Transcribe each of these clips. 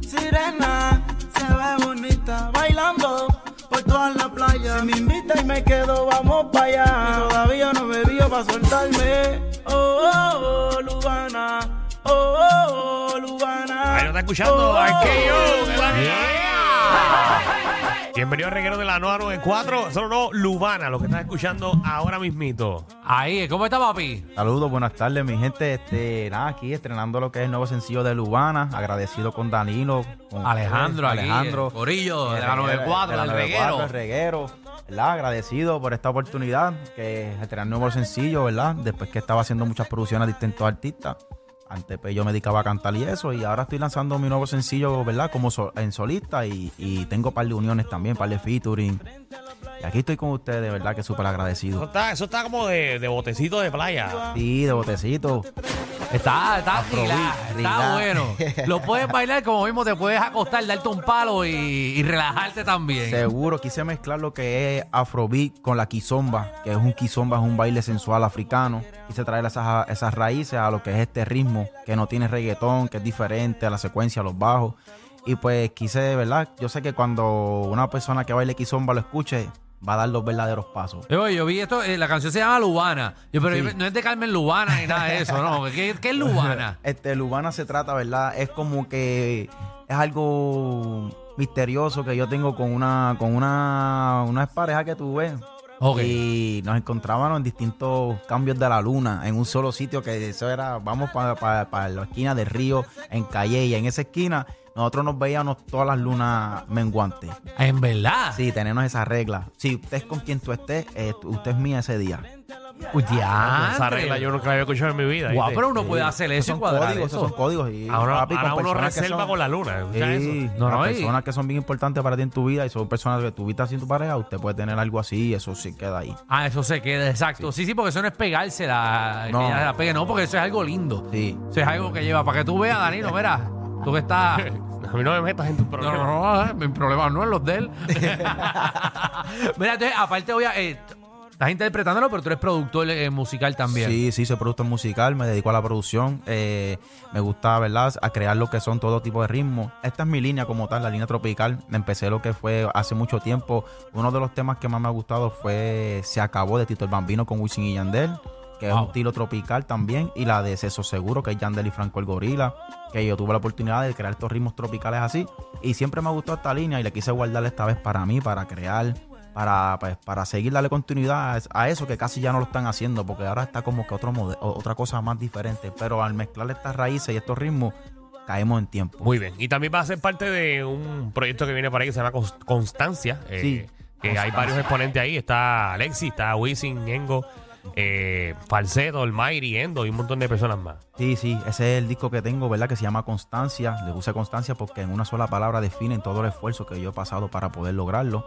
Sirena, se ve bonita bailando por toda la playa. Si me invita y me quedo, vamos para allá. Y todavía no me vio para soltarme. Oh, oh, oh, Lugana. Oh, oh, oh, Lugana. Ahí lo está escuchando, Oh, Arqueo. Lugana. Bienvenido al reguero de la 994. Solo no, Lubana, lo que estás escuchando ahora mismito. Ahí, ¿cómo está, papi? Saludos, buenas tardes, mi gente. Este, nada, aquí estrenando lo que es el nuevo sencillo de Lubana. Agradecido con Danilo, con Alejandro, aquí, Alejandro. el corillo de la reguero, 94, de la del 94, reguero. el reguero. ¿verdad? Agradecido por esta oportunidad, que es estrenar nuevo sencillo, ¿verdad? Después que estaba haciendo muchas producciones a distintos artistas. Antes pues, yo me dedicaba a cantar y eso, y ahora estoy lanzando mi nuevo sencillo, ¿verdad? Como so- en solista y, y tengo un par de uniones también, par de featuring. Y aquí estoy con ustedes, de verdad que súper Eso agradecido. está, eso está como de, de botecito de playa. Sí, de botecito. Está, está está bueno. Lo puedes bailar como mismo, te puedes acostar, darte un palo y, y relajarte también. Seguro, quise mezclar lo que es Afrobeat con la kizomba, que es un kizomba, es un baile sensual africano. Quise traer esas, esas raíces a lo que es este ritmo, que no tiene reggaetón, que es diferente a la secuencia, a los bajos. Y pues quise, ¿verdad? Yo sé que cuando una persona que baile kizomba lo escuche, va a dar los verdaderos pasos. Yo, yo vi esto, eh, la canción se llama Lubana. Yo, pero Sí. yo- no es de Carmen Lubana ni nada de eso, ¿no? ¿Qué, qué es Lubana? Este, Lubana se trata, ¿verdad? Es como que es algo misterioso que yo tengo con una, con una, una pareja que tuve. Ok. Y nos encontrábamos en distintos cambios de la luna, en un solo sitio que eso era, vamos para la esquina del río, en Calle, y en esa esquina nosotros nos veíamos todas las lunas menguantes. En verdad. Sí, tenemos esa regla. Si usted es con quien tú estés, eh, usted es mía ese día. Uy, ya. Esa regla yo nunca la había escuchado en mi vida. Guau, ¿viste? pero uno puede hacer Esos eso y son códigos, eso. esos son códigos. Y, Ahora, papi, ahora uno personas que reserva son- con la luna. ¿escuchas Sí, eso? No, las no, y- personas que son bien importantes para ti en tu vida y son personas que tuviste así en tu pareja, usted puede tener algo así y eso sí queda ahí. Ah, eso se queda, exacto. Sí, sí, porque eso no es pegársela. No. ella la pegue, no, porque eso es algo lindo. Sí. Eso es algo que lleva para que tú veas, Danilo, mira. Tú que estás. A mí no me metas en tus No, problemas. no, no, mi problema no es los de él. Mira, entonces, aparte, voy a. eh, estás interpretándolo, pero tú eres productor eh, musical también. Sí, sí, soy productor musical, me dedico a la producción. eh, me gusta, ¿verdad?, a crear lo que son todo tipo de ritmos. Esta es mi línea como tal, la línea tropical. Empecé lo que fue hace mucho tiempo. Uno de los temas que más me ha gustado fue Se acabó de Tito el Bambino con Wisin y Yandel, que es un estilo tropical también. Y la de Ceso Seguro, que es Yandel y Franco el Gorila, que yo tuve la oportunidad de crear estos ritmos tropicales así. Y siempre me ha gustado esta línea y le quise guardar esta vez para mí, para crear para, pues, para seguir darle continuidad a, eso que casi ya no lo están haciendo, porque ahora está como que otro mode- o- otra cosa más diferente. Pero al mezclar estas raíces y estos ritmos, caemos en tiempo. Muy bien. Y también va a ser parte de un proyecto que viene por ahí que se llama Cons- Constancia. eh, Sí, Que hay varios exponentes ahí. Está Alexis, está Wisin, Engo, eh, el Mayri, Endo y un montón de personas más. Sí, sí, ese es el disco que tengo, ¿verdad? Que se llama Constancia. Le puse Constancia porque en una sola palabra definen todo el esfuerzo que yo he pasado para poder lograrlo.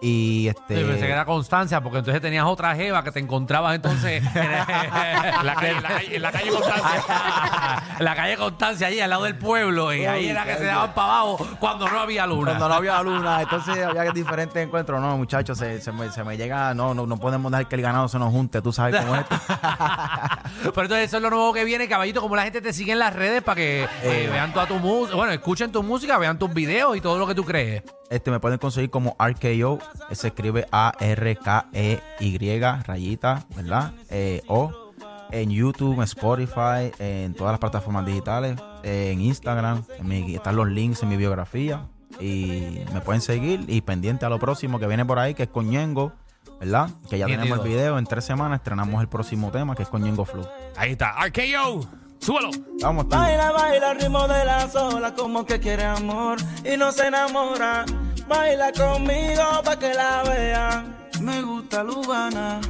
Y este. Sí, pensé que era constancia, porque entonces tenías otra jeva que te encontrabas entonces en, la calle, en la calle, en la calle Constancia. en la calle Constancia, allí al lado del pueblo, y ahí era que se daban para abajo cuando no había luna. Cuando no había luna, entonces había diferentes encuentros. No, muchachos, se, se me, se me llega. No, no, no podemos dejar que el ganado se nos junte, tú sabes cómo es. esto. Pero entonces eso es lo nuevo que viene, caballito, como la gente te sigue en las redes para que eh, Eh. vean toda tu música, bueno, escuchen tu música, vean tus videos y todo lo que tú crees. Este me pueden conseguir como RKO, eh, se escribe A-R-K-E-Y, rayita, ¿verdad? Eh, o en YouTube, en Spotify, en todas las plataformas digitales, eh, en Instagram, en mi- están los links en mi biografía. Y me pueden seguir y pendiente a lo próximo que viene por ahí, que es con Ñengo, ¿verdad? Que ya tenemos el video, en tres semanas estrenamos el próximo tema, que es con Ñengo Flow. Ahí está. RKO. Súbelo. Vamos, tío. Baila, baila al ritmo de la sola, como que quiere amor y no se enamora. Baila conmigo pa' que la vean. Me gusta Lubana.